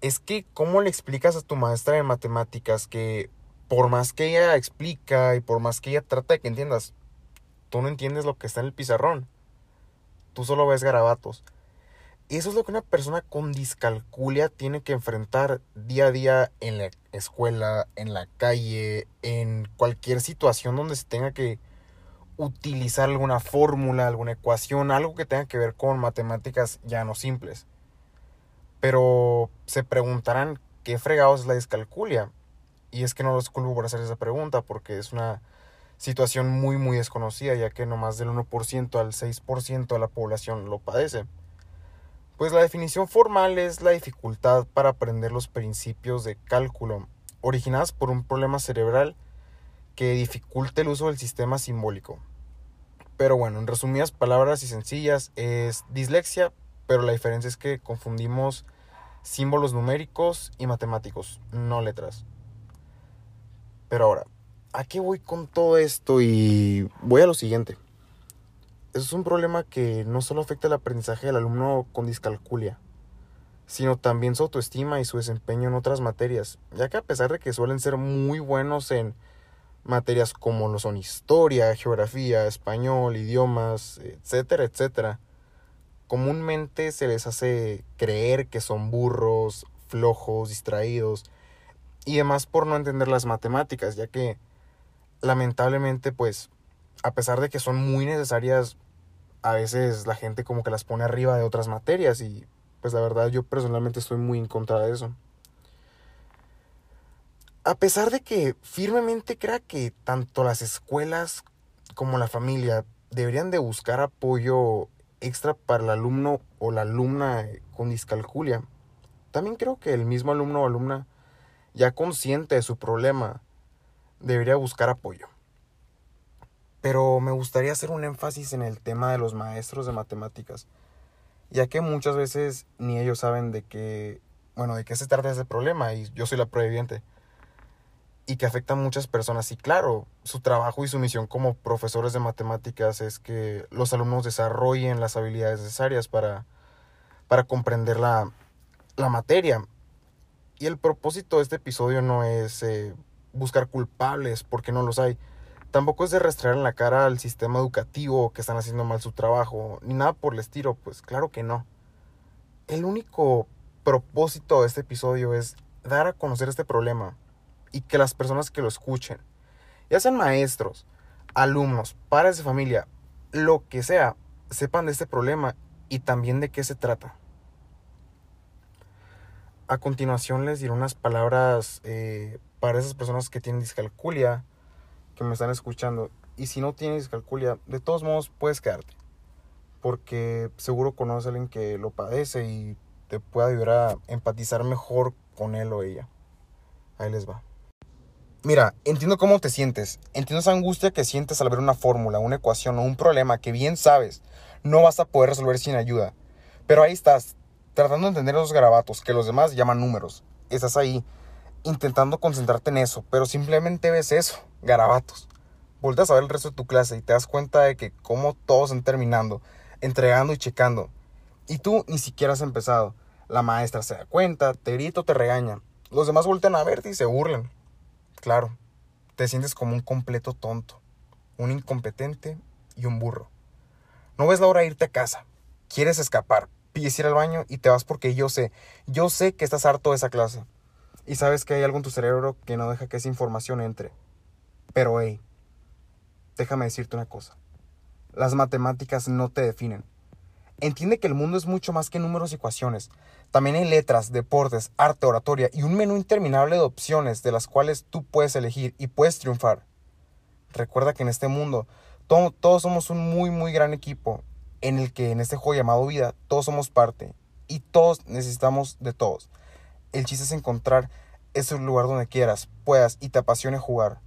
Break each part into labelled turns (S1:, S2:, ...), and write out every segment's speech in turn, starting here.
S1: es que, ¿cómo le explicas a tu maestra de matemáticas que por más que ella explica y por más que ella trata de que entiendas, tú no entiendes lo que está en el pizarrón? Tú solo ves garabatos. Eso es lo que una persona con discalculia tiene que enfrentar día a día en la escuela, en la calle, en cualquier situación donde se tenga que utilizar alguna fórmula, alguna ecuación, algo que tenga que ver con matemáticas ya no simples. Pero se preguntarán qué fregados es la discalculia. Y es que no los culpo por hacer esa pregunta porque es una situación muy muy desconocida ya que no más del 1% al 6% de la población lo padece. Pues la definición formal es la dificultad para aprender los principios de cálculo originadas por un problema cerebral que dificulte el uso del sistema simbólico. Pero bueno, en resumidas palabras y sencillas, es dislexia, pero la diferencia es que confundimos símbolos numéricos y matemáticos, no letras. Pero ahora, ¿a qué voy con todo esto? Y voy a lo siguiente. Es un problema que no solo afecta el aprendizaje del alumno con discalculia, sino también su autoestima y su desempeño en otras materias, ya que a pesar de que suelen ser muy buenos en materias como lo son historia, geografía, español, idiomas, etcétera, etcétera. Comúnmente se les hace creer que son burros, flojos, distraídos y demás por no entender las matemáticas, ya que lamentablemente pues a pesar de que son muy necesarias, a veces la gente como que las pone arriba de otras materias y pues la verdad yo personalmente estoy muy en contra de eso. A pesar de que firmemente crea que tanto las escuelas como la familia deberían de buscar apoyo extra para el alumno o la alumna con discalculia, también creo que el mismo alumno o alumna ya consciente de su problema debería buscar apoyo. Pero me gustaría hacer un énfasis en el tema de los maestros de matemáticas, ya que muchas veces ni ellos saben de qué, bueno, de qué se trata ese problema y yo soy la prueba evidente y que afecta a muchas personas. Y claro, su trabajo y su misión como profesores de matemáticas es que los alumnos desarrollen las habilidades necesarias para, para comprender la, materia. Y el propósito de este episodio no es eh, buscar culpables, porque no los hay. Tampoco es de rastrear en la cara al sistema educativo que están haciendo mal su trabajo, ni nada por el estilo, pues claro que no. El único propósito de este episodio es dar a conocer este problema y que las personas que lo escuchen, ya sean maestros, alumnos, padres de familia, lo que sea, sepan de este problema y también de qué se trata. A continuación les diré unas palabras eh, para esas personas que tienen discalculia, que me están escuchando. Y si no tienes discalculia, de todos modos puedes quedarte. Porque seguro conoces a alguien que lo padece y te puede ayudar a empatizar mejor con él o ella. Ahí les va. Mira, entiendo cómo te sientes, entiendo esa angustia que sientes al ver una fórmula, una ecuación o un problema que bien sabes no vas a poder resolver sin ayuda. Pero ahí estás, tratando de entender esos garabatos que los demás llaman números. Estás ahí, intentando concentrarte en eso, pero simplemente ves eso, garabatos. Voltas a ver el resto de tu clase y te das cuenta de que como todos están terminando, entregando y checando. Y tú ni siquiera has empezado. La maestra se da cuenta, te grita o te regaña. Los demás voltean a verte y se burlan. Claro, te sientes como un completo tonto, un incompetente y un burro. No ves la hora de irte a casa. Quieres escapar, pides ir al baño y te vas porque yo sé, yo sé que estás harto de esa clase. Y sabes que hay algo en tu cerebro que no deja que esa información entre. Pero hey, déjame decirte una cosa. Las matemáticas no te definen. Entiende que el mundo es mucho más que números y ecuaciones. También hay letras, deportes, arte, oratoria y un menú interminable de opciones de las cuales tú puedes elegir y puedes triunfar. Recuerda que en este mundo todos somos un muy muy gran equipo en el que en este juego llamado vida todos somos parte y todos necesitamos de todos. El chiste es encontrar ese lugar donde quieras, puedas y te apasione jugar.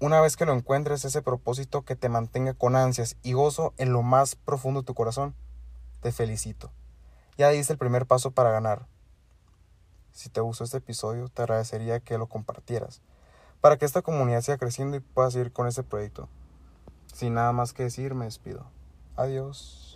S1: Una vez que lo encuentres, ese propósito que te mantenga con ansias y gozo en lo más profundo de tu corazón te felicito. Ya diste el primer paso para ganar. Si te gustó este episodio, te agradecería que lo compartieras, para que esta comunidad siga creciendo y pueda seguir con este proyecto. Sin nada más que decir, me despido. Adiós.